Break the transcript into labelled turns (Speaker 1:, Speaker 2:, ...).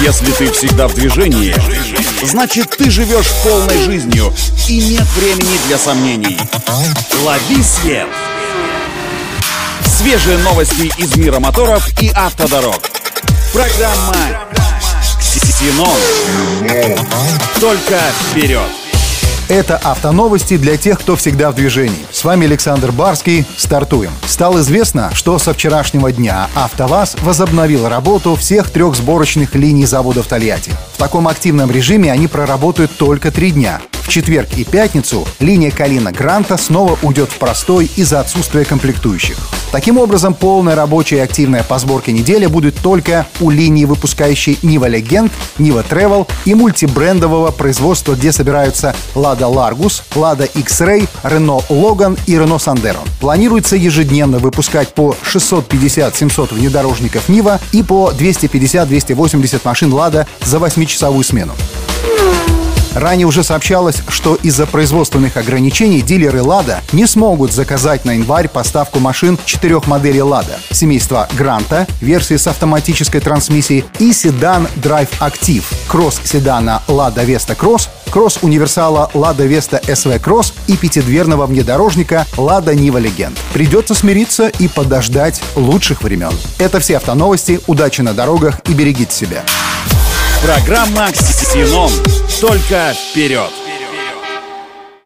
Speaker 1: Если ты всегда в движении, значит ты живешь полной жизнью и нет времени для сомнений. Лови свет! Свежие новости из мира моторов и автодорог. Программа «Ксенон». Только вперед!
Speaker 2: Это автоновости для тех, кто всегда в движении. С вами Александр Барский. Стартуем. Стало известно, что со вчерашнего дня АвтоВАЗ возобновил работу всех трех сборочных линий завода в Тольятти. В таком активном режиме они проработают только три дня. Четверг и пятницу линия Калина Гранта снова уйдет в простой из-за отсутствия комплектующих. Таким образом, полная рабочая и активная по сборке неделя будет только у линии, выпускающей Нива Legend, Нива Travel и мультибрендового производства, где собираются Lada Largus, Lada X-Ray, Renault Logan и Renault Sandero. Планируется ежедневно выпускать по 650-700 внедорожников Нива и по 250-280 машин Lada за 8-часовую смену. Ранее уже сообщалось, что из-за производственных ограничений дилеры «Лада» не смогут заказать на январь поставку машин четырех моделей «Лада» семейства «Гранта», версии с автоматической трансмиссией и седан Drive Active, кросс-седана «Лада Веста Кросс», кросс-универсала «Лада Веста СВ Кросс» и пятидверного внедорожника «Лада Нива Легенд». Придется смириться и подождать лучших времен. Это все автоновости. Удачи на дорогах и берегите себя.
Speaker 1: Программа «Ксенон». Только вперед!